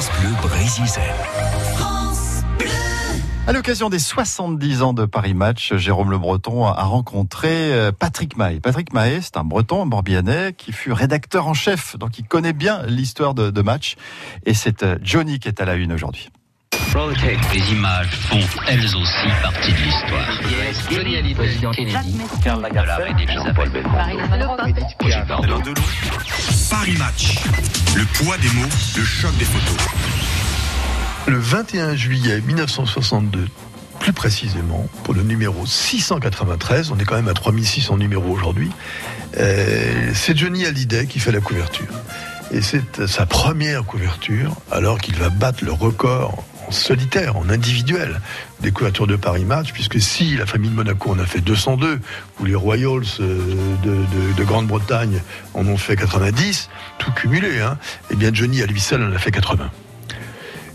France Bleu. À l'occasion des 70 ans de Paris Match, Jérôme Le Breton a rencontré euh, Patrick Mahé. Patrick Mahé, c'est un Breton, un Morbihanais, qui fut rédacteur en chef, donc il connaît bien l'histoire de, de match. Et c'est euh, Johnny qui est à la une aujourd'hui. Les images font elles aussi partie de l'histoire. Johnny Hallyday, président Kennedy, Karl Lagerfeld, Jean-Paul Paris Match. Le poids des mots, le choc des photos. Le 21 juillet 1962, plus précisément, pour le numéro 693, on est quand même à 3600 numéros aujourd'hui, euh, c'est Johnny Hallyday qui fait la couverture. Et c'est sa première couverture, alors qu'il va battre le record solitaire, en individuel, des couvertures de Paris Match, puisque si la famille de Monaco en a fait 202, ou les Royals euh, de Grande-Bretagne en ont fait 90, tout cumulé, hein, eh bien Johnny à lui seul en a fait 80.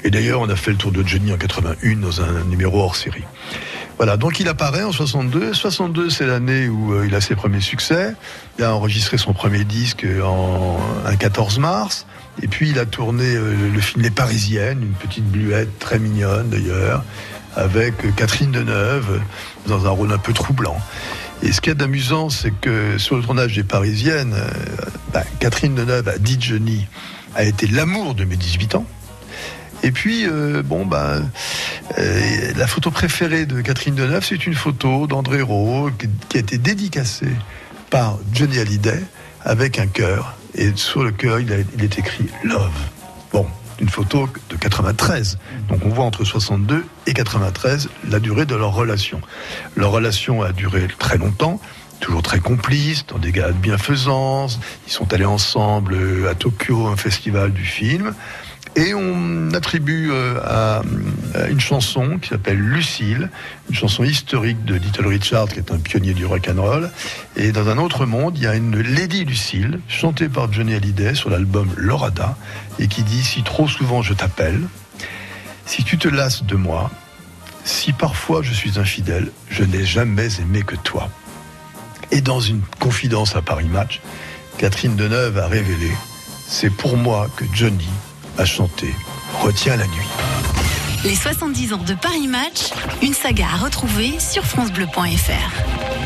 Et d'ailleurs, on a fait le tour de Johnny en 81 dans un numéro hors série. Donc il apparaît en 62. 62, c'est l'année où euh, il a ses premiers succès. Il a enregistré son premier disque en un 14 mars. Et puis il a tourné euh, le film Les Parisiennes, une petite bluette très mignonne d'ailleurs, avec euh, Catherine Deneuve dans un rôle un peu troublant. Et ce qu'il y a d'amusant, c'est que sur le tournage des Parisiennes, euh, bah, Catherine Deneuve a dit Johnny a été l'amour de mes 18 ans. Et puis, euh, bon, ben, la photo préférée de Catherine Deneuve, c'est une photo d'André Rowe qui, a été dédicacée par Johnny Hallyday avec un cœur. Et sur le cœur, il, il est écrit Love. Bon, une photo de 93. Donc on voit entre 62 et 93 la durée de leur relation. Leur relation a duré très longtemps toujours très complices, dans des galas de bienfaisance. Ils sont allés ensemble euh, à Tokyo, un festival du film. Et on attribue euh, à, à une chanson qui s'appelle Lucille, une chanson historique de Little Richard, qui est un pionnier du rock and roll. Et dans un autre monde, il y a une Lady Lucille, chantée par Johnny Hallyday sur l'album Lorada, et qui dit Si trop souvent je t'appelle, si tu te lasses de moi, si parfois je suis infidèle, je n'ai jamais aimé que toi. Et dans une confidence à Paris Match, Catherine Deneuve a révélé C'est pour moi que Johnny a chanté Retiens la nuit. Les 70 ans de Paris Match, une saga à retrouver sur FranceBleu.fr.